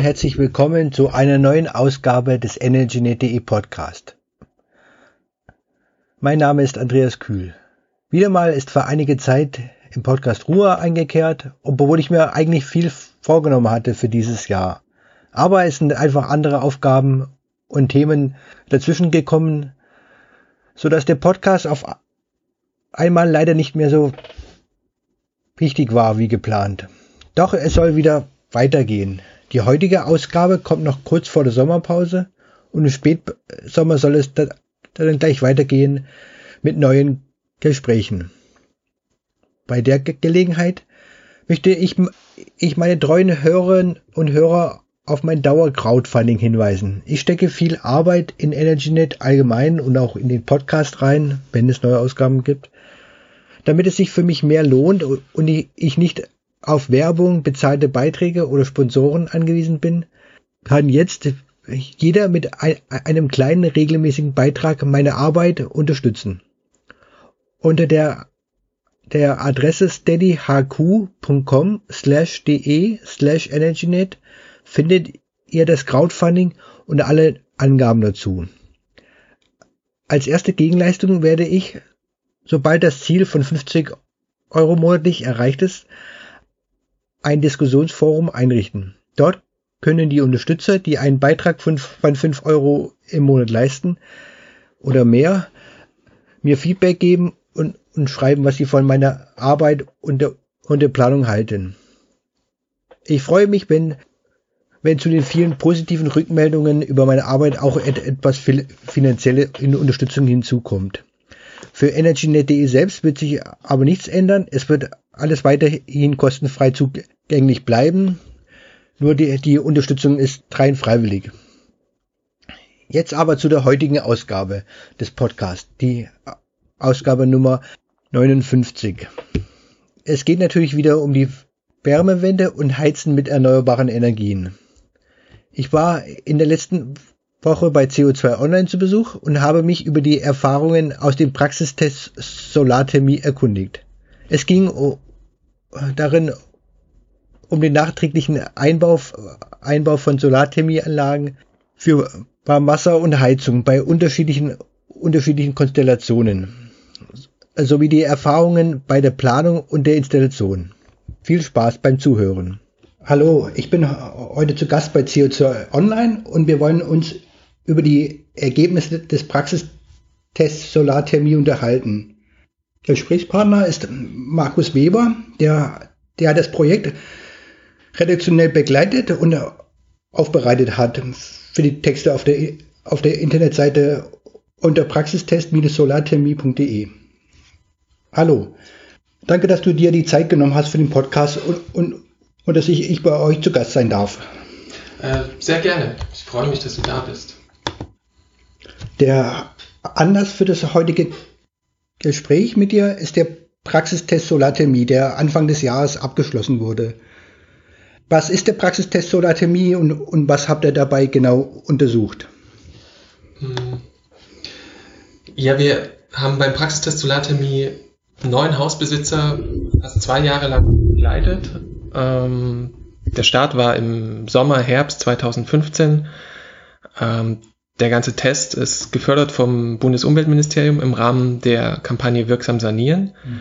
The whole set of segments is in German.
Herzlich willkommen zu einer neuen Ausgabe des EnergyNet.de Podcast. Mein Name ist Andreas Kühl. Wieder mal ist für einige Zeit im Podcast Ruhe eingekehrt, obwohl ich mir eigentlich viel vorgenommen hatte für dieses Jahr. Aber es sind einfach andere Aufgaben und Themen dazwischen gekommen, so dass der Podcast auf einmal leider nicht mehr so wichtig war wie geplant. Doch es soll wieder weitergehen. Die heutige Ausgabe kommt noch kurz vor der Sommerpause und im Spätsommer soll es dann gleich weitergehen mit neuen Gesprächen. Bei der Gelegenheit möchte ich, ich meine treuen Hörerinnen und Hörer auf mein Dauer-Crowdfunding hinweisen. Ich stecke viel Arbeit in EnergyNet allgemein und auch in den Podcast rein, wenn es neue Ausgaben gibt, damit es sich für mich mehr lohnt und ich nicht auf Werbung, bezahlte Beiträge oder Sponsoren angewiesen bin, kann jetzt jeder mit einem kleinen regelmäßigen Beitrag meine Arbeit unterstützen. Unter der, der Adresse steadyhq.com slash de slash energynet findet ihr das Crowdfunding und alle Angaben dazu. Als erste Gegenleistung werde ich, sobald das Ziel von 50 Euro monatlich erreicht ist, ein Diskussionsforum einrichten. Dort können die Unterstützer, die einen Beitrag von 5 Euro im Monat leisten oder mehr, mir Feedback geben und, und schreiben, was sie von meiner Arbeit und der, und der Planung halten. Ich freue mich, wenn, wenn zu den vielen positiven Rückmeldungen über meine Arbeit auch etwas finanzielle Unterstützung hinzukommt. Für EnergyNet.de selbst wird sich aber nichts ändern. Es wird alles weiterhin kostenfrei zugänglich bleiben. Nur die, die Unterstützung ist rein freiwillig. Jetzt aber zu der heutigen Ausgabe des Podcasts, die Ausgabe Nummer 59. Es geht natürlich wieder um die Wärmewende und Heizen mit erneuerbaren Energien. Ich war in der letzten Woche bei CO2 Online zu Besuch und habe mich über die Erfahrungen aus dem Praxistest Solarthermie erkundigt. Es ging darin um den nachträglichen Einbau, Einbau von Solarthermieanlagen für Warmwasser und Heizung bei unterschiedlichen, unterschiedlichen Konstellationen sowie die Erfahrungen bei der Planung und der Installation. Viel Spaß beim Zuhören. Hallo, ich bin heute zu Gast bei CO2 Online und wir wollen uns über die Ergebnisse des Praxistests Solarthermie unterhalten. Der Gesprächspartner ist Markus Weber, der, der das Projekt redaktionell begleitet und aufbereitet hat für die Texte auf der, auf der Internetseite unter praxistest-solarthermie.de. Hallo, danke, dass du dir die Zeit genommen hast für den Podcast und, und, und dass ich, ich bei euch zu Gast sein darf. Äh, sehr gerne. Ich freue mich, dass du da bist. Der Anlass für das heutige Gespräch mit dir ist der Praxistest Solarthermie, der Anfang des Jahres abgeschlossen wurde. Was ist der Praxistest Solarthermie und, und was habt ihr dabei genau untersucht? Hm. Ja, wir haben beim Praxistest Solarthermie neun Hausbesitzer fast zwei Jahre lang begleitet. Ähm, der Start war im Sommer, Herbst 2015. Ähm, der ganze Test ist gefördert vom Bundesumweltministerium im Rahmen der Kampagne Wirksam Sanieren. Mhm.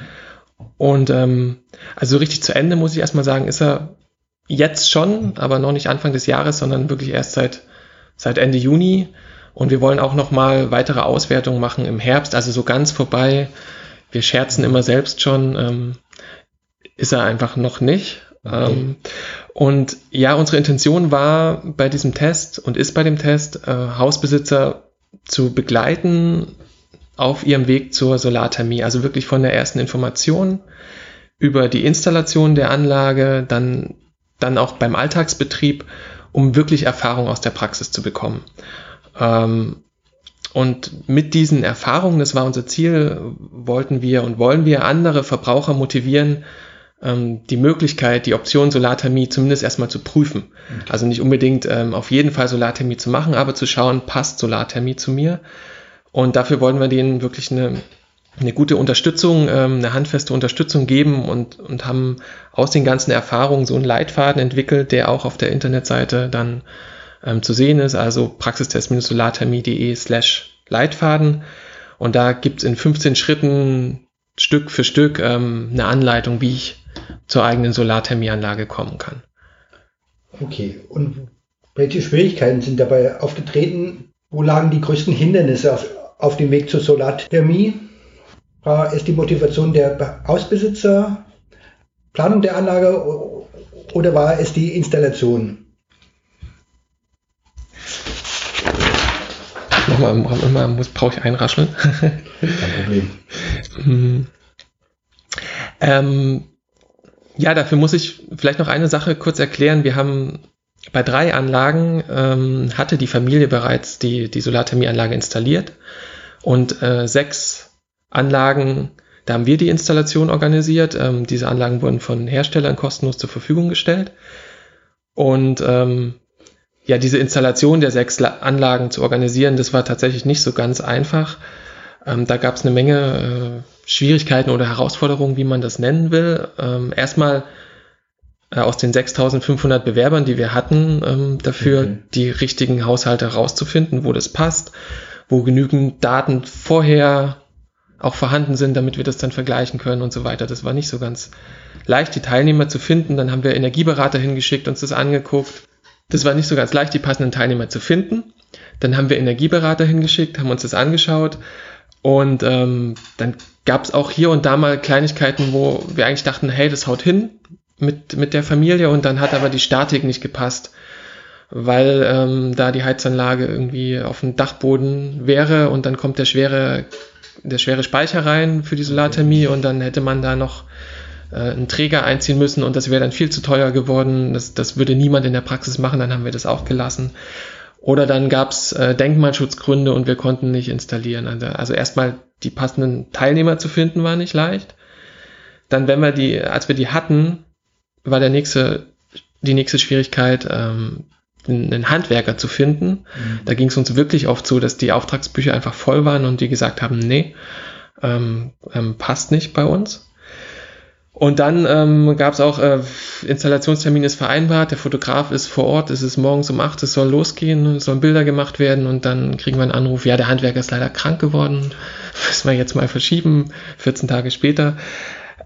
Und ähm, also richtig zu Ende, muss ich erstmal sagen, ist er jetzt schon, aber noch nicht Anfang des Jahres, sondern wirklich erst seit, seit Ende Juni. Und wir wollen auch nochmal weitere Auswertungen machen im Herbst, also so ganz vorbei. Wir scherzen immer selbst schon, ähm, ist er einfach noch nicht. Ähm, und ja, unsere Intention war bei diesem Test und ist bei dem Test, äh, Hausbesitzer zu begleiten auf ihrem Weg zur Solarthermie. Also wirklich von der ersten Information über die Installation der Anlage, dann, dann auch beim Alltagsbetrieb, um wirklich Erfahrung aus der Praxis zu bekommen. Ähm, und mit diesen Erfahrungen, das war unser Ziel, wollten wir und wollen wir andere Verbraucher motivieren, ähm, die Möglichkeit, die Option Solarthermie zumindest erstmal zu prüfen. Okay. Also nicht unbedingt ähm, auf jeden Fall Solarthermie zu machen, aber zu schauen, passt Solarthermie zu mir. Und dafür wollen wir denen wirklich eine, eine gute Unterstützung, ähm, eine handfeste Unterstützung geben und, und haben aus den ganzen Erfahrungen so einen Leitfaden entwickelt, der auch auf der Internetseite dann ähm, zu sehen ist, also praxistest-solarthermie.de slash Leitfaden. Und da gibt's in 15 Schritten Stück für Stück ähm, eine Anleitung, wie ich zur eigenen Solarthermieanlage kommen kann. Okay, und welche Schwierigkeiten sind dabei aufgetreten? Wo lagen die größten Hindernisse auf, auf dem Weg zur Solarthermie? War es die Motivation der Hausbesitzer, Planung der Anlage oder war es die Installation? Nochmal, immer muss, brauche ich einrascheln. Kein Problem. Hm. ähm, ja, dafür muss ich vielleicht noch eine Sache kurz erklären. Wir haben bei drei Anlagen ähm, hatte die Familie bereits die, die Solarthermieanlage installiert und äh, sechs Anlagen, da haben wir die Installation organisiert. Ähm, diese Anlagen wurden von Herstellern kostenlos zur Verfügung gestellt. Und ähm, ja, diese Installation der sechs Anlagen zu organisieren, das war tatsächlich nicht so ganz einfach. Ähm, da gab es eine Menge äh, Schwierigkeiten oder Herausforderungen, wie man das nennen will. Ähm, erstmal äh, aus den 6500 Bewerbern, die wir hatten, ähm, dafür okay. die richtigen Haushalte herauszufinden, wo das passt, wo genügend Daten vorher auch vorhanden sind, damit wir das dann vergleichen können und so weiter. Das war nicht so ganz leicht, die Teilnehmer zu finden. Dann haben wir Energieberater hingeschickt, uns das angeguckt. Das war nicht so ganz leicht, die passenden Teilnehmer zu finden. Dann haben wir Energieberater hingeschickt, haben uns das angeschaut und ähm, dann gab es auch hier und da mal Kleinigkeiten, wo wir eigentlich dachten, hey, das haut hin mit, mit der Familie. Und dann hat aber die Statik nicht gepasst, weil ähm, da die Heizanlage irgendwie auf dem Dachboden wäre. Und dann kommt der schwere, der schwere Speicher rein für die Solarthermie. Und dann hätte man da noch äh, einen Träger einziehen müssen. Und das wäre dann viel zu teuer geworden. Das, das würde niemand in der Praxis machen, dann haben wir das auch gelassen. Oder dann gab es äh, Denkmalschutzgründe und wir konnten nicht installieren. Also, also erstmal die passenden Teilnehmer zu finden, war nicht leicht. Dann, wenn wir die, als wir die hatten, war der nächste, die nächste Schwierigkeit, ähm, einen Handwerker zu finden. Mhm. Da ging es uns wirklich oft so, dass die Auftragsbücher einfach voll waren und die gesagt haben, nee, ähm, ähm, passt nicht bei uns. Und dann ähm, gab es auch, äh, Installationstermin ist vereinbart, der Fotograf ist vor Ort, es ist morgens um acht, es soll losgehen, es sollen Bilder gemacht werden und dann kriegen wir einen Anruf, ja, der Handwerker ist leider krank geworden, müssen wir jetzt mal verschieben, 14 Tage später.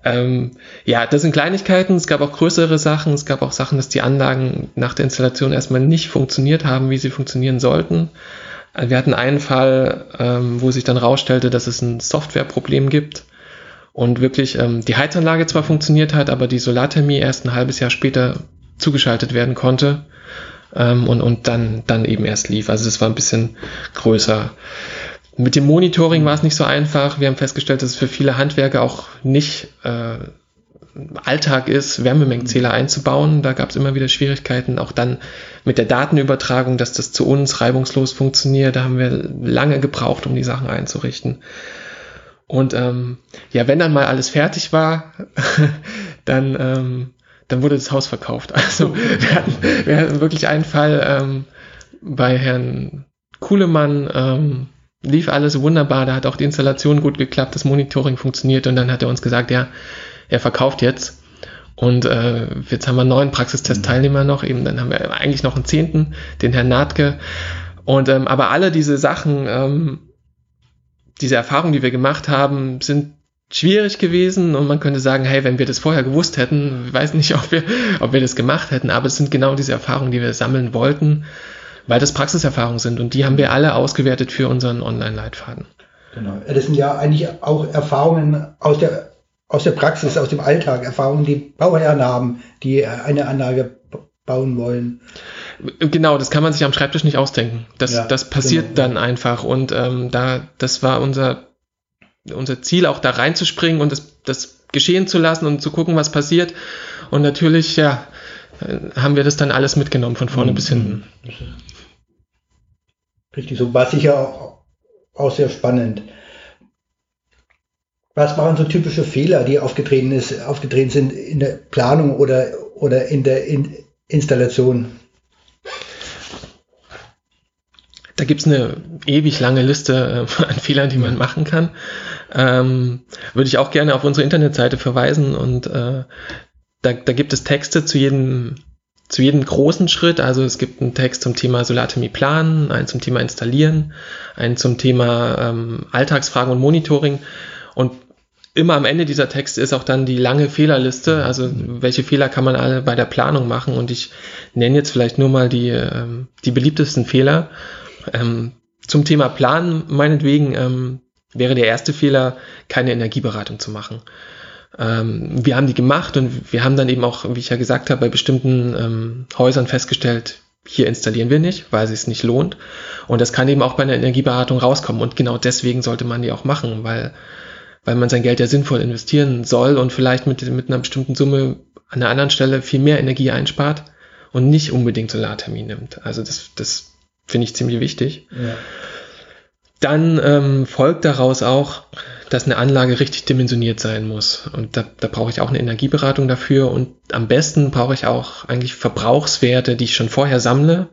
Ähm, ja, das sind Kleinigkeiten, es gab auch größere Sachen, es gab auch Sachen, dass die Anlagen nach der Installation erstmal nicht funktioniert haben, wie sie funktionieren sollten. Wir hatten einen Fall, ähm, wo sich dann rausstellte, dass es ein Softwareproblem gibt und wirklich ähm, die Heizanlage zwar funktioniert hat, aber die Solarthermie erst ein halbes Jahr später zugeschaltet werden konnte ähm, und, und dann, dann eben erst lief. Also das war ein bisschen größer. Mit dem Monitoring war es nicht so einfach. Wir haben festgestellt, dass es für viele Handwerker auch nicht äh, Alltag ist, Wärmemengenzähler einzubauen. Da gab es immer wieder Schwierigkeiten. Auch dann mit der Datenübertragung, dass das zu uns reibungslos funktioniert. Da haben wir lange gebraucht, um die Sachen einzurichten. Und ähm, ja, wenn dann mal alles fertig war, dann, ähm, dann wurde das Haus verkauft. Also wir hatten, wir hatten wirklich einen Fall ähm, bei Herrn Kuhlemann, ähm, lief alles wunderbar, da hat auch die Installation gut geklappt, das Monitoring funktioniert und dann hat er uns gesagt, ja, er verkauft jetzt. Und äh, jetzt haben wir neun Praxistest-Teilnehmer noch, eben dann haben wir eigentlich noch einen zehnten, den Herrn Nahtke. Und ähm, aber alle diese Sachen, ähm, diese Erfahrungen, die wir gemacht haben, sind schwierig gewesen und man könnte sagen, hey, wenn wir das vorher gewusst hätten, ich weiß nicht, ob wir, ob wir das gemacht hätten, aber es sind genau diese Erfahrungen, die wir sammeln wollten, weil das Praxiserfahrungen sind und die haben wir alle ausgewertet für unseren Online-Leitfaden. Genau. Das sind ja eigentlich auch Erfahrungen aus der, aus der Praxis, aus dem Alltag, Erfahrungen, die Bauherren haben, die eine Anlage bauen wollen. Genau, das kann man sich am Schreibtisch nicht ausdenken. Das, ja, das passiert genau. dann einfach. Und ähm, da, das war unser, unser Ziel, auch da reinzuspringen und das, das geschehen zu lassen und zu gucken, was passiert. Und natürlich, ja, haben wir das dann alles mitgenommen von vorne mhm. bis hinten. Richtig so, war sicher auch, auch sehr spannend. Was waren so typische Fehler, die aufgetreten, ist, aufgetreten sind in der Planung oder, oder in der in Installation? Da gibt's eine ewig lange Liste äh, an Fehlern, die man machen kann. Ähm, würde ich auch gerne auf unsere Internetseite verweisen und äh, da, da gibt es Texte zu jedem zu jedem großen Schritt. Also es gibt einen Text zum Thema Solarthermie planen, einen zum Thema installieren, einen zum Thema ähm, Alltagsfragen und Monitoring. Und immer am Ende dieser Texte ist auch dann die lange Fehlerliste. Also welche Fehler kann man alle bei der Planung machen? Und ich nenne jetzt vielleicht nur mal die, ähm, die beliebtesten Fehler. Ähm, zum Thema Planen meinetwegen ähm, wäre der erste Fehler, keine Energieberatung zu machen. Ähm, wir haben die gemacht und wir haben dann eben auch, wie ich ja gesagt habe, bei bestimmten ähm, Häusern festgestellt, hier installieren wir nicht, weil es sich nicht lohnt. Und das kann eben auch bei einer Energieberatung rauskommen. Und genau deswegen sollte man die auch machen, weil, weil man sein Geld ja sinnvoll investieren soll und vielleicht mit, mit einer bestimmten Summe an einer anderen Stelle viel mehr Energie einspart und nicht unbedingt Solartermin nimmt. Also das, das finde ich ziemlich wichtig. Ja. Dann ähm, folgt daraus auch, dass eine Anlage richtig dimensioniert sein muss. Und da, da brauche ich auch eine Energieberatung dafür. Und am besten brauche ich auch eigentlich Verbrauchswerte, die ich schon vorher sammle,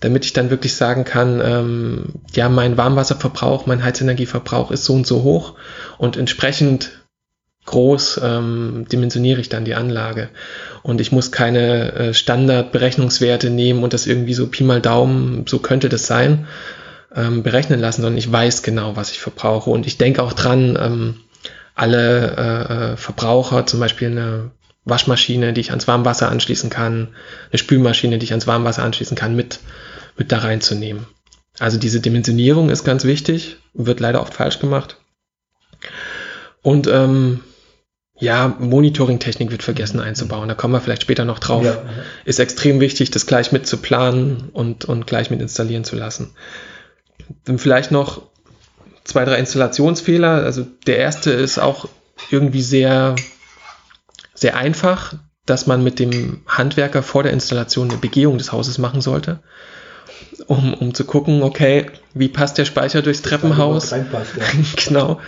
damit ich dann wirklich sagen kann, ähm, ja, mein Warmwasserverbrauch, mein Heizenergieverbrauch ist so und so hoch und entsprechend groß ähm, dimensioniere ich dann die Anlage. Und ich muss keine äh, Standardberechnungswerte nehmen und das irgendwie so Pi mal Daumen, so könnte das sein, ähm, berechnen lassen, sondern ich weiß genau, was ich verbrauche. Und ich denke auch dran, ähm, alle äh, äh, Verbraucher, zum Beispiel eine Waschmaschine, die ich ans Warmwasser anschließen kann, eine Spülmaschine, die ich ans Warmwasser anschließen kann, mit, mit da reinzunehmen. Also diese Dimensionierung ist ganz wichtig, wird leider oft falsch gemacht. Und ähm, ja, Monitoring-Technik wird vergessen einzubauen. Da kommen wir vielleicht später noch drauf. Ja. Ist extrem wichtig, das gleich mit zu planen und, und gleich mit installieren zu lassen. Dann vielleicht noch zwei, drei Installationsfehler. Also der erste ist auch irgendwie sehr, sehr einfach, dass man mit dem Handwerker vor der Installation eine Begehung des Hauses machen sollte, um, um zu gucken, okay, wie passt der Speicher durchs Treppenhaus? Ja. genau.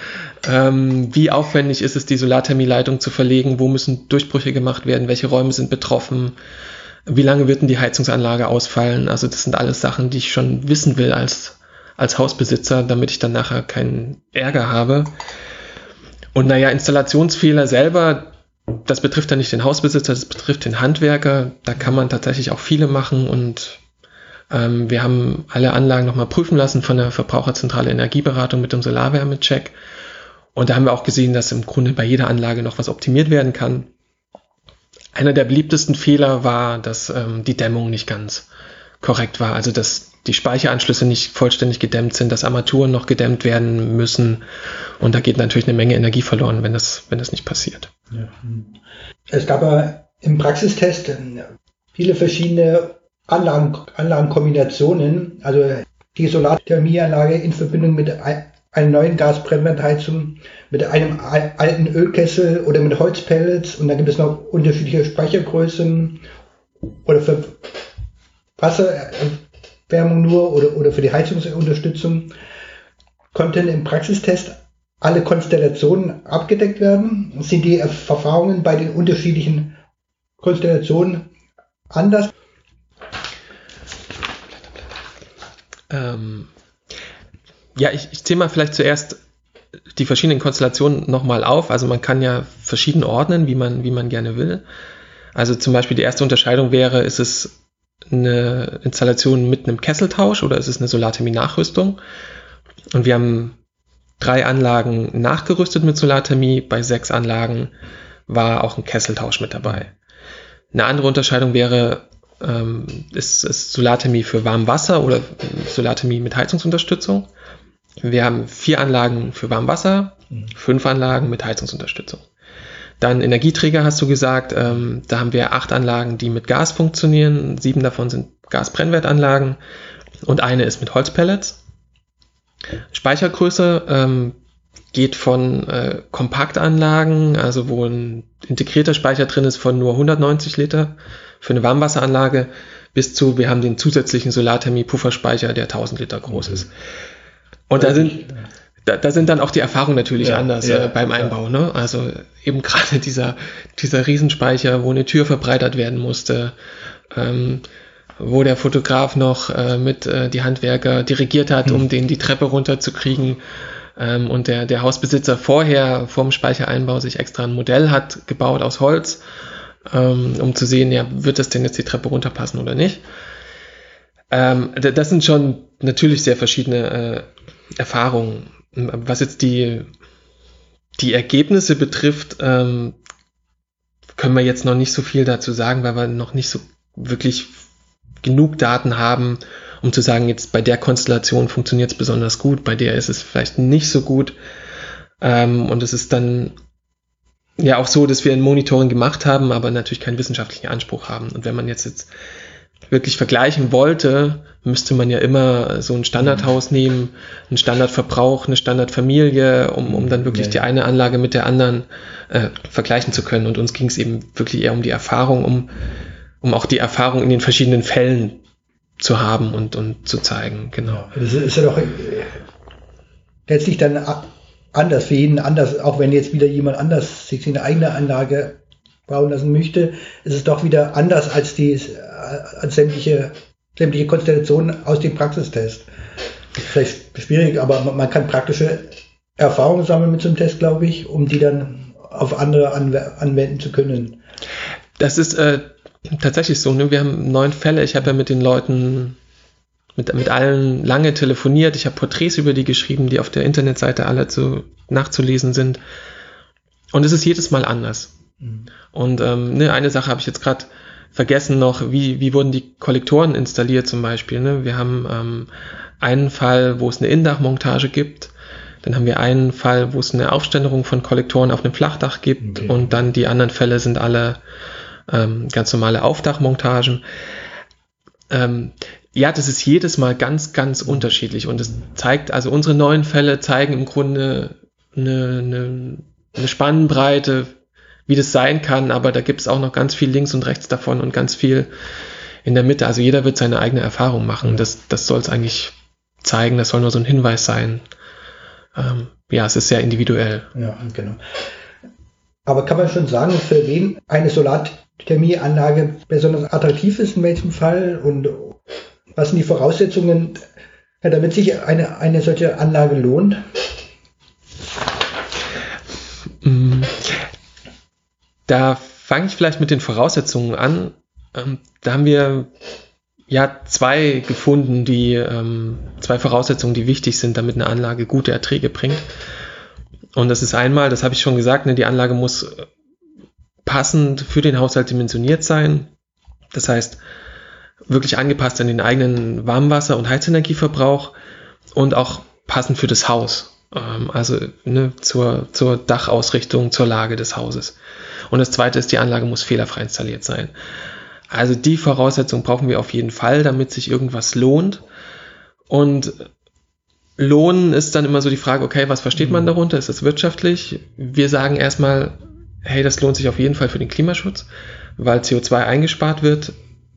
Ähm, wie aufwendig ist es, die Solarthermieleitung zu verlegen? Wo müssen Durchbrüche gemacht werden? Welche Räume sind betroffen? Wie lange wird denn die Heizungsanlage ausfallen? Also das sind alles Sachen, die ich schon wissen will als als Hausbesitzer, damit ich dann nachher keinen Ärger habe. Und naja, Installationsfehler selber, das betrifft ja nicht den Hausbesitzer, das betrifft den Handwerker. Da kann man tatsächlich auch viele machen und ähm, wir haben alle Anlagen nochmal prüfen lassen von der Verbraucherzentrale Energieberatung mit dem Solarwärmecheck. Und da haben wir auch gesehen, dass im Grunde bei jeder Anlage noch was optimiert werden kann. Einer der beliebtesten Fehler war, dass ähm, die Dämmung nicht ganz korrekt war. Also dass die Speicheranschlüsse nicht vollständig gedämmt sind, dass Armaturen noch gedämmt werden müssen. Und da geht natürlich eine Menge Energie verloren, wenn das, wenn das nicht passiert. Ja. Es gab ja im Praxistest viele verschiedene Anlagen, Anlagenkombinationen, also die Solarthermieanlage in Verbindung mit einer neuen Gasbrennwertheizung, mit einem alten Ölkessel oder mit Holzpellets und dann gibt es noch unterschiedliche Speichergrößen oder für Wasser, Wärmung nur oder, oder für die Heizungsunterstützung, konnten im Praxistest alle Konstellationen abgedeckt werden? Sind die Erfahrungen bei den unterschiedlichen Konstellationen anders? Ähm, ja, ich, ich zähle mal vielleicht zuerst die verschiedenen Konstellationen nochmal auf. Also man kann ja verschieden ordnen, wie man, wie man gerne will. Also zum Beispiel die erste Unterscheidung wäre, ist es eine Installation mit einem Kesseltausch oder ist es eine Solarthermie-Nachrüstung? Und wir haben drei Anlagen nachgerüstet mit Solarthermie, bei sechs Anlagen war auch ein Kesseltausch mit dabei. Eine andere Unterscheidung wäre, ähm, ist, ist Solarthermie für Warmwasser oder Solarthermie mit Heizungsunterstützung. Wir haben vier Anlagen für Warmwasser, mhm. fünf Anlagen mit Heizungsunterstützung. Dann Energieträger hast du gesagt, ähm, da haben wir acht Anlagen, die mit Gas funktionieren. Sieben davon sind Gasbrennwertanlagen und eine ist mit Holzpellets. Speichergröße ähm, geht von äh, Kompaktanlagen, also wo ein integrierter Speicher drin ist von nur 190 Liter für eine Warmwasseranlage, bis zu, wir haben den zusätzlichen Solarthermie-Pufferspeicher, der 1000 Liter groß ist. Und da sind, da, da sind dann auch die Erfahrungen natürlich ja, anders ja, äh, beim Einbau. Ja. Ne? Also eben gerade dieser, dieser Riesenspeicher, wo eine Tür verbreitert werden musste. Ähm, wo der Fotograf noch äh, mit äh, die Handwerker dirigiert hat, um hm. den die Treppe runterzukriegen. Ähm, und der, der Hausbesitzer vorher vorm Speichereinbau sich extra ein Modell hat gebaut aus Holz, ähm, um zu sehen, ja, wird das denn jetzt die Treppe runterpassen oder nicht. Ähm, das sind schon natürlich sehr verschiedene äh, Erfahrungen. Was jetzt die, die Ergebnisse betrifft, ähm, können wir jetzt noch nicht so viel dazu sagen, weil wir noch nicht so wirklich genug Daten haben, um zu sagen, jetzt bei der Konstellation funktioniert es besonders gut, bei der ist es vielleicht nicht so gut. Ähm, und es ist dann ja auch so, dass wir ein Monitoring gemacht haben, aber natürlich keinen wissenschaftlichen Anspruch haben. Und wenn man jetzt, jetzt wirklich vergleichen wollte, müsste man ja immer so ein Standardhaus nehmen, einen Standardverbrauch, eine Standardfamilie, um, um dann wirklich ja. die eine Anlage mit der anderen äh, vergleichen zu können. Und uns ging es eben wirklich eher um die Erfahrung, um, um auch die Erfahrung in den verschiedenen Fällen zu haben und, und zu zeigen. Genau. Das ist ja doch äh, letztlich dann anders für jeden anders, auch wenn jetzt wieder jemand anders sich eine eigene Anlage bauen lassen möchte, ist es doch wieder anders als die äh, als sämtliche, sämtliche Konstellationen aus dem Praxistest. Vielleicht schwierig, aber man kann praktische Erfahrungen sammeln mit so einem Test, glaube ich, um die dann auf andere anwenden zu können. Das ist äh, tatsächlich so. Ne? Wir haben neun Fälle. Ich habe ja mit den Leuten, mit, mit allen lange telefoniert. Ich habe Porträts über die geschrieben, die auf der Internetseite alle zu, nachzulesen sind. Und es ist jedes Mal anders. Mhm. Und ähm, ne, eine Sache habe ich jetzt gerade vergessen noch, wie, wie wurden die Kollektoren installiert zum Beispiel. Ne? Wir haben ähm, einen Fall, wo es eine Indachmontage gibt. Dann haben wir einen Fall, wo es eine Aufständerung von Kollektoren auf einem Flachdach gibt. Okay. Und dann die anderen Fälle sind alle ähm, ganz normale Aufdachmontagen. Ähm, ja, das ist jedes Mal ganz, ganz unterschiedlich. Und es zeigt, also unsere neuen Fälle zeigen im Grunde eine, eine, eine Spannbreite wie das sein kann, aber da gibt es auch noch ganz viel links und rechts davon und ganz viel in der Mitte. Also jeder wird seine eigene Erfahrung machen. Das, das soll es eigentlich zeigen, das soll nur so ein Hinweis sein. Ähm, ja, es ist sehr individuell. Ja, genau. Aber kann man schon sagen, für wen eine Solarthermieanlage besonders attraktiv ist, in welchem Fall? Und was sind die Voraussetzungen, damit sich eine, eine solche Anlage lohnt? Mm, da fange ich vielleicht mit den Voraussetzungen an. Ähm, da haben wir ja zwei gefunden, die ähm, zwei Voraussetzungen, die wichtig sind, damit eine Anlage gute Erträge bringt. Und das ist einmal, das habe ich schon gesagt, ne, die Anlage muss passend für den Haushalt dimensioniert sein. Das heißt, wirklich angepasst an den eigenen Warmwasser- und Heizenergieverbrauch und auch passend für das Haus. Ähm, also ne, zur, zur Dachausrichtung, zur Lage des Hauses. Und das zweite ist, die Anlage muss fehlerfrei installiert sein. Also die Voraussetzung brauchen wir auf jeden Fall, damit sich irgendwas lohnt. Und Lohnen ist dann immer so die Frage, okay, was versteht man mhm. darunter? Ist das wirtschaftlich? Wir sagen erstmal, hey, das lohnt sich auf jeden Fall für den Klimaschutz, weil CO2 eingespart wird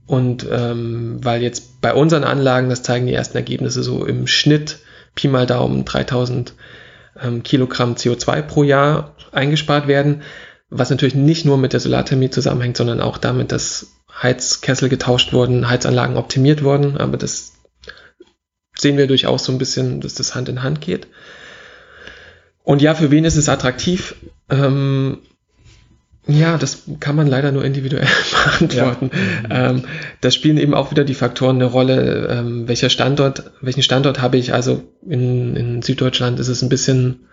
und ähm, weil jetzt bei unseren Anlagen, das zeigen die ersten Ergebnisse, so im Schnitt Pi mal Daumen 3000 ähm, Kilogramm CO2 pro Jahr eingespart werden was natürlich nicht nur mit der Solarthermie zusammenhängt, sondern auch damit, dass Heizkessel getauscht wurden, Heizanlagen optimiert wurden, aber das sehen wir durchaus so ein bisschen, dass das Hand in Hand geht. Und ja, für wen ist es attraktiv? Ähm, ja, das kann man leider nur individuell beantworten. Ja. Ähm, da spielen eben auch wieder die Faktoren eine Rolle. Ähm, welcher Standort, welchen Standort habe ich? Also in, in Süddeutschland ist es ein bisschen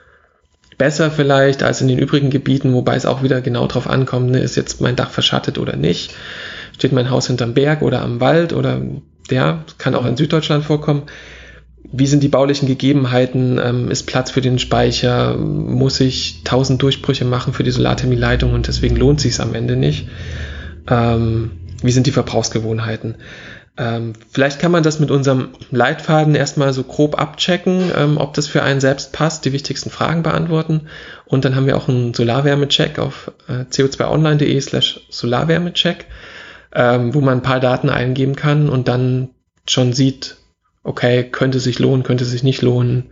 besser vielleicht als in den übrigen Gebieten, wobei es auch wieder genau drauf ankommt, ne, ist jetzt mein Dach verschattet oder nicht, steht mein Haus hinterm Berg oder am Wald oder der kann auch in Süddeutschland vorkommen. Wie sind die baulichen Gegebenheiten? Ähm, ist Platz für den Speicher? Muss ich tausend Durchbrüche machen für die Solarthermie-Leitung und deswegen lohnt sich am Ende nicht? Ähm, wie sind die Verbrauchsgewohnheiten? Ähm, vielleicht kann man das mit unserem Leitfaden erstmal so grob abchecken, ähm, ob das für einen selbst passt, die wichtigsten Fragen beantworten. Und dann haben wir auch einen Solarwärmecheck auf äh, co2online.de slash Solarwärmecheck, ähm, wo man ein paar Daten eingeben kann und dann schon sieht, okay, könnte sich lohnen, könnte sich nicht lohnen.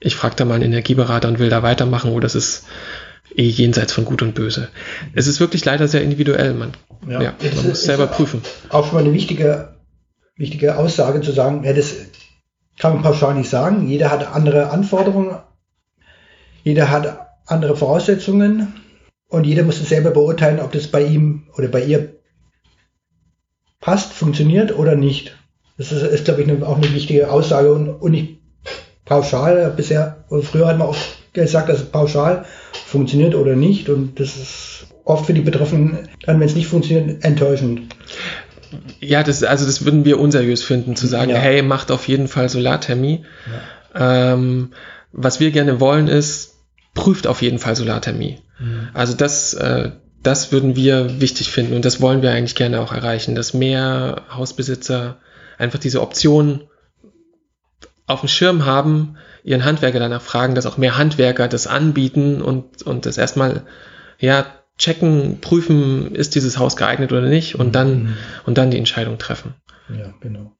Ich frage da mal einen Energieberater und will da weitermachen oder das ist eh jenseits von Gut und Böse. Es ist wirklich leider sehr individuell. Man, ja, ja man muss selber prüfen. Auch schon mal eine wichtige wichtige Aussage zu sagen, ja, das kann man pauschal nicht sagen. Jeder hat andere Anforderungen, jeder hat andere Voraussetzungen und jeder muss es selber beurteilen, ob das bei ihm oder bei ihr passt, funktioniert oder nicht. Das ist, ist glaube ich, eine, auch eine wichtige Aussage und, und nicht pauschal. Bisher, früher hat man auch gesagt, dass es pauschal funktioniert oder nicht und das ist oft für die Betroffenen dann, wenn es nicht funktioniert, enttäuschend. Ja, das, also das würden wir unseriös finden, zu sagen, ja. hey, macht auf jeden Fall Solarthermie. Ja. Ähm, was wir gerne wollen ist, prüft auf jeden Fall Solarthermie. Mhm. Also das, äh, das würden wir wichtig finden und das wollen wir eigentlich gerne auch erreichen, dass mehr Hausbesitzer einfach diese Option auf dem Schirm haben, ihren Handwerker danach fragen, dass auch mehr Handwerker das anbieten und, und das erstmal, ja, checken, prüfen, ist dieses Haus geeignet oder nicht und dann, mhm. und dann die Entscheidung treffen. Ja, genau.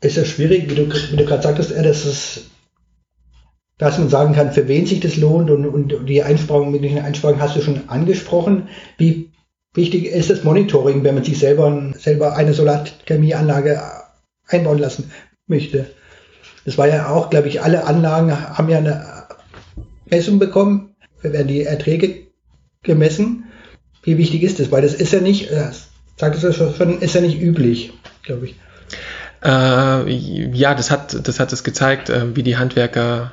Ist ja schwierig, wie du, wie du gerade sagtest, dass es, dass man sagen kann, für wen sich das lohnt und, und die Einsparungen, möglichen Einsparungen hast du schon angesprochen. Wie wichtig ist das Monitoring, wenn man sich selber, selber eine Solarthermieanlage einbauen lassen möchte? Das war ja auch, glaube ich, alle Anlagen haben ja eine Messung bekommen, werden die Erträge gemessen. Wie wichtig ist das? Weil das ist ja nicht, das sagt es schon, ist ja nicht üblich, glaube ich. Äh, ja, das hat, das hat es gezeigt, äh, wie die Handwerker,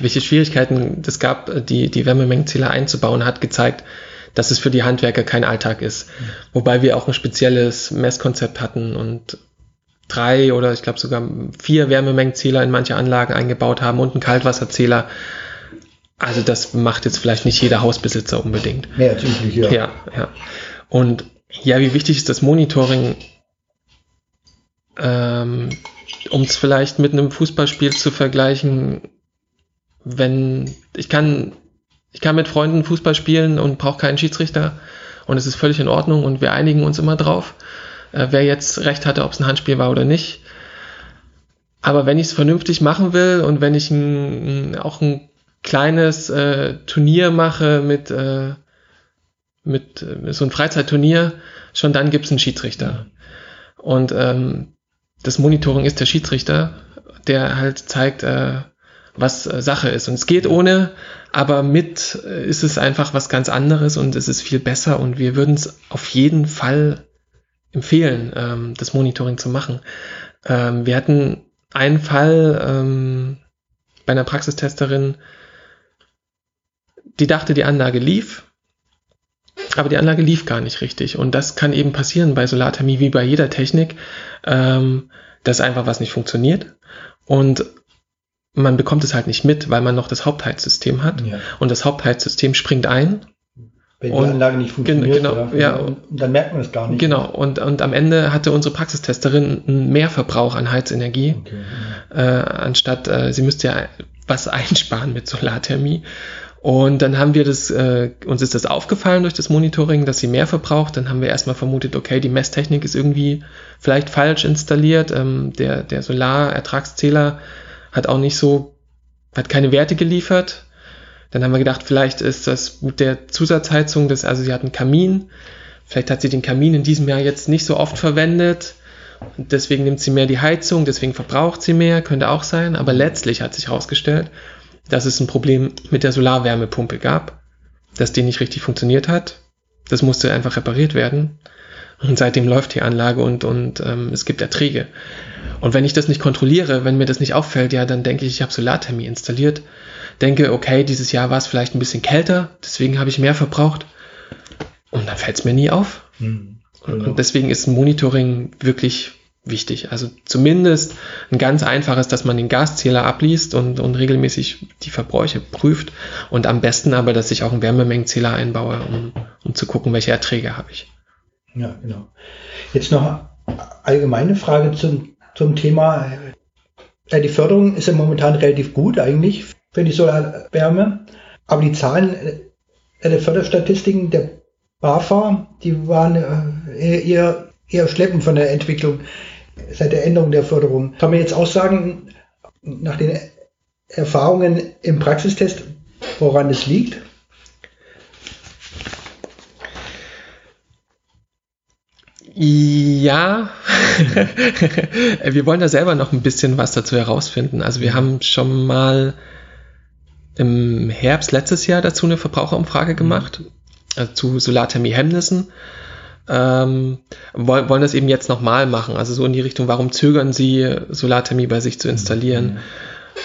welche Schwierigkeiten es gab, die, die Wärmemengenzähler einzubauen, hat gezeigt, dass es für die Handwerker kein Alltag ist. Mhm. Wobei wir auch ein spezielles Messkonzept hatten und drei oder ich glaube sogar vier Wärmemengenzähler in manche Anlagen eingebaut haben und einen Kaltwasserzähler, also das macht jetzt vielleicht nicht jeder Hausbesitzer unbedingt. Mehr als üblich, ja. Ja, ja. Und ja, wie wichtig ist das Monitoring, ähm, um es vielleicht mit einem Fußballspiel zu vergleichen, wenn ich kann, ich kann mit Freunden Fußball spielen und brauche keinen Schiedsrichter und es ist völlig in Ordnung und wir einigen uns immer drauf, äh, wer jetzt recht hatte, ob es ein Handspiel war oder nicht. Aber wenn ich es vernünftig machen will und wenn ich ein, auch ein kleines äh, Turnier mache mit, äh, mit, mit so ein Freizeitturnier, schon dann gibt es einen Schiedsrichter. Und ähm, das Monitoring ist der Schiedsrichter, der halt zeigt, äh, was äh, Sache ist. Und es geht ohne, aber mit äh, ist es einfach was ganz anderes und es ist viel besser und wir würden es auf jeden Fall empfehlen, ähm, das Monitoring zu machen. Ähm, wir hatten einen Fall ähm, bei einer Praxistesterin, die dachte, die Anlage lief, aber die Anlage lief gar nicht richtig. Und das kann eben passieren bei Solarthermie wie bei jeder Technik, ähm, dass einfach was nicht funktioniert. Und man bekommt es halt nicht mit, weil man noch das Hauptheizsystem hat. Ja. Und das Hauptheizsystem springt ein. Wenn die und, Anlage nicht funktioniert, genau, ja, und dann merkt man es gar nicht. Genau, und, und am Ende hatte unsere Praxistesterin einen Mehrverbrauch an Heizenergie, okay, äh, anstatt äh, sie müsste ja was einsparen mit Solarthermie. Und dann haben wir das, äh, uns ist das aufgefallen durch das Monitoring, dass sie mehr verbraucht. Dann haben wir erstmal vermutet, okay, die Messtechnik ist irgendwie vielleicht falsch installiert. Ähm, der, der Solarertragszähler hat auch nicht so, hat keine Werte geliefert. Dann haben wir gedacht, vielleicht ist das mit der Zusatzheizung, das, also sie hat einen Kamin. Vielleicht hat sie den Kamin in diesem Jahr jetzt nicht so oft verwendet. Und deswegen nimmt sie mehr die Heizung, deswegen verbraucht sie mehr, könnte auch sein. Aber letztlich hat sich herausgestellt, dass es ein Problem mit der Solarwärmepumpe gab, dass die nicht richtig funktioniert hat. Das musste einfach repariert werden. Und seitdem läuft die Anlage und, und ähm, es gibt Erträge. Und wenn ich das nicht kontrolliere, wenn mir das nicht auffällt, ja, dann denke ich, ich habe Solarthermie installiert. Denke, okay, dieses Jahr war es vielleicht ein bisschen kälter, deswegen habe ich mehr verbraucht. Und dann fällt es mir nie auf. Mhm, genau. Und deswegen ist Monitoring wirklich wichtig. Also zumindest ein ganz einfaches, dass man den Gaszähler abliest und, und regelmäßig die Verbräuche prüft und am besten aber, dass ich auch einen Wärmemengenzähler einbaue, um, um zu gucken, welche Erträge habe ich. Ja, genau. Jetzt noch allgemeine Frage zum, zum Thema. Die Förderung ist ja momentan relativ gut eigentlich für die Solarwärme, aber die Zahlen äh, der Förderstatistiken der BAFA, die waren äh, eher, eher schleppend von der Entwicklung seit der Änderung der Förderung. Kann man jetzt auch sagen, nach den Erfahrungen im Praxistest, woran es liegt? Ja, wir wollen da selber noch ein bisschen was dazu herausfinden. Also wir haben schon mal im Herbst letztes Jahr dazu eine Verbraucherumfrage gemacht, also zu Solarthermie-Hemmnissen. Ähm, wollen, wollen das eben jetzt nochmal machen, also so in die Richtung, warum zögern Sie, Solarthermie bei sich zu installieren?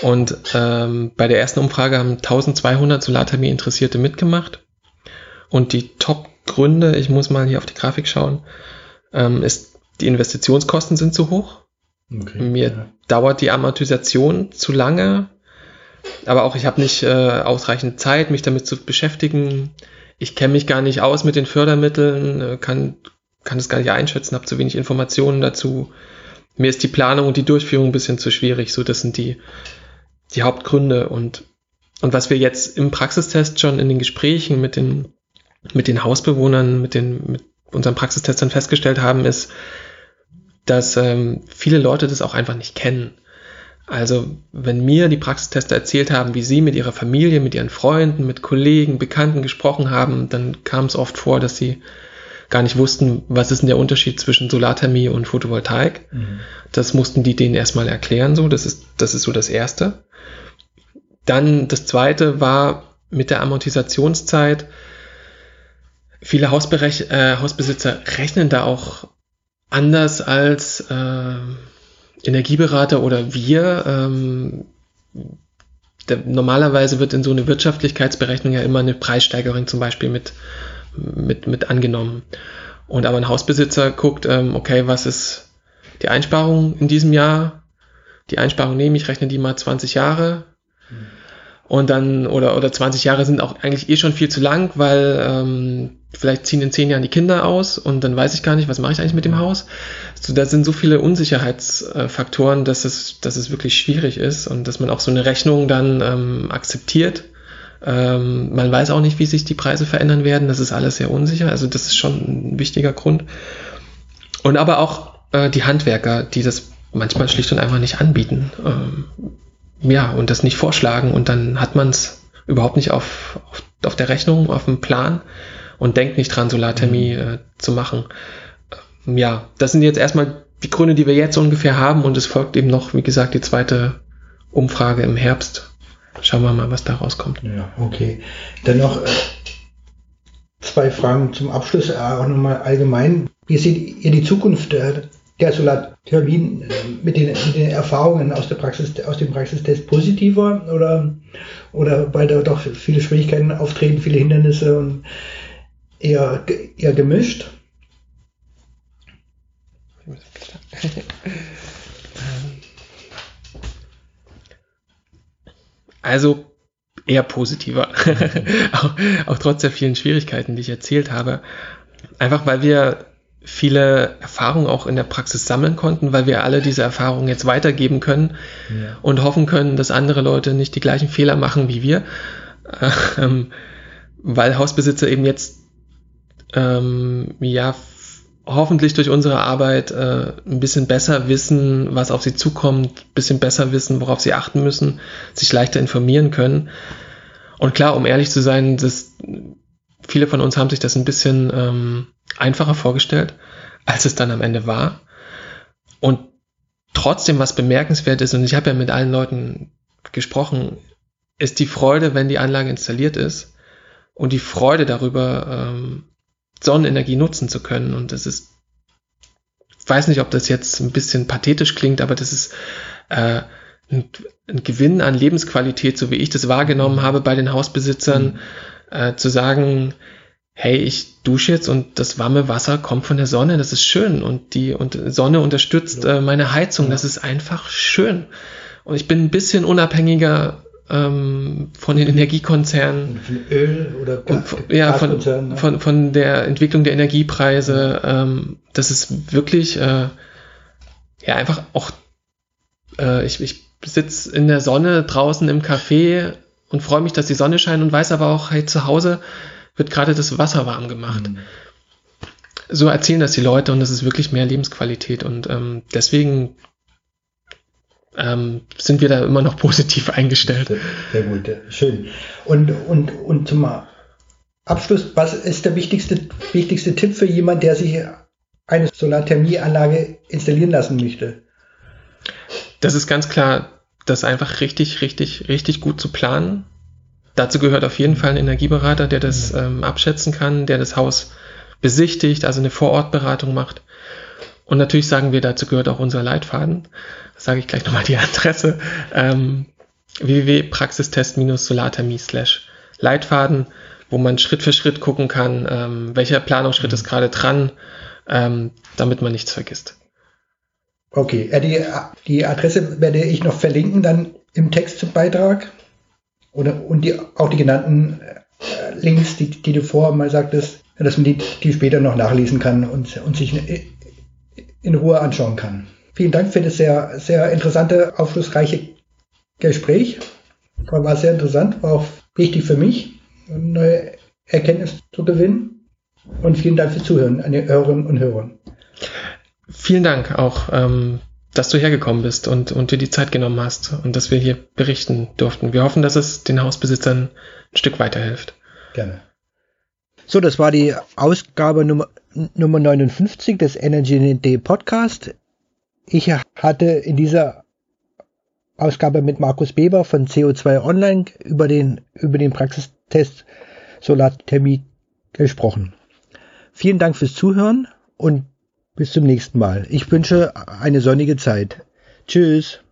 Und ähm, bei der ersten Umfrage haben 1200 Solarthermie-Interessierte mitgemacht. Und die Top-Gründe, ich muss mal hier auf die Grafik schauen, ähm, ist, die Investitionskosten sind zu hoch. Okay, Mir ja. dauert die Amortisation zu lange, aber auch ich habe nicht äh, ausreichend Zeit, mich damit zu beschäftigen. Ich kenne mich gar nicht aus mit den Fördermitteln, äh, kann, kann es gar nicht einschätzen, habe zu wenig Informationen dazu. Mir ist die Planung und die Durchführung ein bisschen zu schwierig. So, das sind die, die Hauptgründe. Und, und was wir jetzt im Praxistest schon in den Gesprächen mit den, mit den Hausbewohnern, mit den, mit unseren Praxistestern festgestellt haben, ist, dass ähm, viele Leute das auch einfach nicht kennen. Also wenn mir die Praxistester erzählt haben, wie sie mit ihrer Familie, mit ihren Freunden, mit Kollegen, Bekannten gesprochen haben, dann kam es oft vor, dass sie gar nicht wussten, was ist denn der Unterschied zwischen Solarthermie und Photovoltaik. Mhm. Das mussten die denen erstmal erklären, so. Das ist, das ist so das Erste. Dann das Zweite war mit der Amortisationszeit. Viele Hausberech äh, Hausbesitzer rechnen da auch anders als äh, Energieberater oder wir, ähm, der, normalerweise wird in so eine Wirtschaftlichkeitsberechnung ja immer eine Preissteigerung zum Beispiel mit, mit, mit angenommen. Und aber ein Hausbesitzer guckt, ähm, okay, was ist die Einsparung in diesem Jahr? Die Einsparung nehme ich, rechne die mal 20 Jahre. Mhm. Und dann, oder, oder 20 Jahre sind auch eigentlich eh schon viel zu lang, weil ähm, vielleicht ziehen in 10 Jahren die Kinder aus und dann weiß ich gar nicht, was mache ich eigentlich mit dem Haus. So, da sind so viele Unsicherheitsfaktoren, dass es, dass es wirklich schwierig ist und dass man auch so eine Rechnung dann ähm, akzeptiert. Ähm, man weiß auch nicht, wie sich die Preise verändern werden. Das ist alles sehr unsicher. Also das ist schon ein wichtiger Grund. Und aber auch äh, die Handwerker, die das manchmal schlicht und einfach nicht anbieten. Ähm, ja, und das nicht vorschlagen und dann hat man es überhaupt nicht auf, auf, auf der Rechnung, auf dem Plan und denkt nicht dran, Solarthermie mhm. äh, zu machen. Ähm, ja, das sind jetzt erstmal die Gründe, die wir jetzt ungefähr haben und es folgt eben noch, wie gesagt, die zweite Umfrage im Herbst. Schauen wir mal, was da rauskommt. Ja, okay. Dann noch äh, zwei Fragen zum Abschluss, äh, auch nochmal allgemein. Wie seht ihr die Zukunft äh, der Solarthermien äh, mit den, mit den Erfahrungen aus, der Praxis, aus dem Praxistest positiver oder, oder weil da doch viele Schwierigkeiten auftreten, viele Hindernisse und eher, eher gemischt? Also eher positiver, auch, auch trotz der vielen Schwierigkeiten, die ich erzählt habe. Einfach weil wir viele Erfahrungen auch in der Praxis sammeln konnten, weil wir alle diese Erfahrungen jetzt weitergeben können ja. und hoffen können, dass andere Leute nicht die gleichen Fehler machen wie wir, ähm, weil Hausbesitzer eben jetzt ähm, ja hoffentlich durch unsere Arbeit äh, ein bisschen besser wissen, was auf sie zukommt, ein bisschen besser wissen, worauf sie achten müssen, sich leichter informieren können. Und klar, um ehrlich zu sein, das, viele von uns haben sich das ein bisschen ähm, einfacher vorgestellt, als es dann am Ende war. Und trotzdem, was bemerkenswert ist, und ich habe ja mit allen Leuten gesprochen, ist die Freude, wenn die Anlage installiert ist und die Freude darüber, ähm, Sonnenenergie nutzen zu können. Und das ist, ich weiß nicht, ob das jetzt ein bisschen pathetisch klingt, aber das ist äh, ein, ein Gewinn an Lebensqualität, so wie ich das wahrgenommen habe bei den Hausbesitzern, mhm. äh, zu sagen, hey, ich dusche jetzt und das warme Wasser kommt von der Sonne, das ist schön und die und Sonne unterstützt äh, meine Heizung, das ist einfach schön. Und ich bin ein bisschen unabhängiger ähm, von den Energiekonzernen. Von Öl oder Gas, von, ja, von, ne? von, von der Entwicklung der Energiepreise. Ähm, das ist wirklich äh, ja einfach auch, äh, ich, ich sitze in der Sonne draußen im Café und freue mich, dass die Sonne scheint und weiß aber auch, hey, zu Hause wird gerade das Wasser warm gemacht. Mhm. So erzählen das die Leute und das ist wirklich mehr Lebensqualität und ähm, deswegen ähm, sind wir da immer noch positiv eingestellt. Sehr gut, schön. Und, und, und zum Abschluss, was ist der wichtigste, wichtigste Tipp für jemand, der sich eine Solarthermieanlage installieren lassen möchte? Das ist ganz klar, das einfach richtig, richtig, richtig gut zu planen. Dazu gehört auf jeden Fall ein Energieberater, der das ähm, abschätzen kann, der das Haus besichtigt, also eine Vorortberatung macht. Und natürlich sagen wir, dazu gehört auch unser Leitfaden. Das sage ich gleich nochmal die Adresse. Ähm, www.praxistest-solarthermie slash Leitfaden, wo man Schritt für Schritt gucken kann, ähm, welcher Planungsschritt ist gerade dran, ähm, damit man nichts vergisst. Okay, äh, die, die Adresse werde ich noch verlinken dann im Textbeitrag oder, und die, auch die genannten äh, Links, die, die du vorher mal sagtest, dass man die, die später noch nachlesen kann und, und sich in Ruhe anschauen kann. Vielen Dank für das sehr, sehr interessante, aufschlussreiche Gespräch. War sehr interessant, war auch wichtig für mich, neue Erkenntnis zu gewinnen. Und vielen Dank fürs Zuhören an die Hörerinnen und Hörer. Vielen Dank auch, ähm, dass du hergekommen bist und, und dir die Zeit genommen hast und dass wir hier berichten durften. Wir hoffen, dass es den Hausbesitzern ein Stück weiterhilft. Gerne. So, das war die Ausgabe Nummer, Nummer 59 des Energy Day Podcast. Ich hatte in dieser Ausgabe mit Markus Beber von CO2 Online über den, über den Praxistest Solarthermie gesprochen. Vielen Dank fürs Zuhören und bis zum nächsten Mal. Ich wünsche eine sonnige Zeit. Tschüss.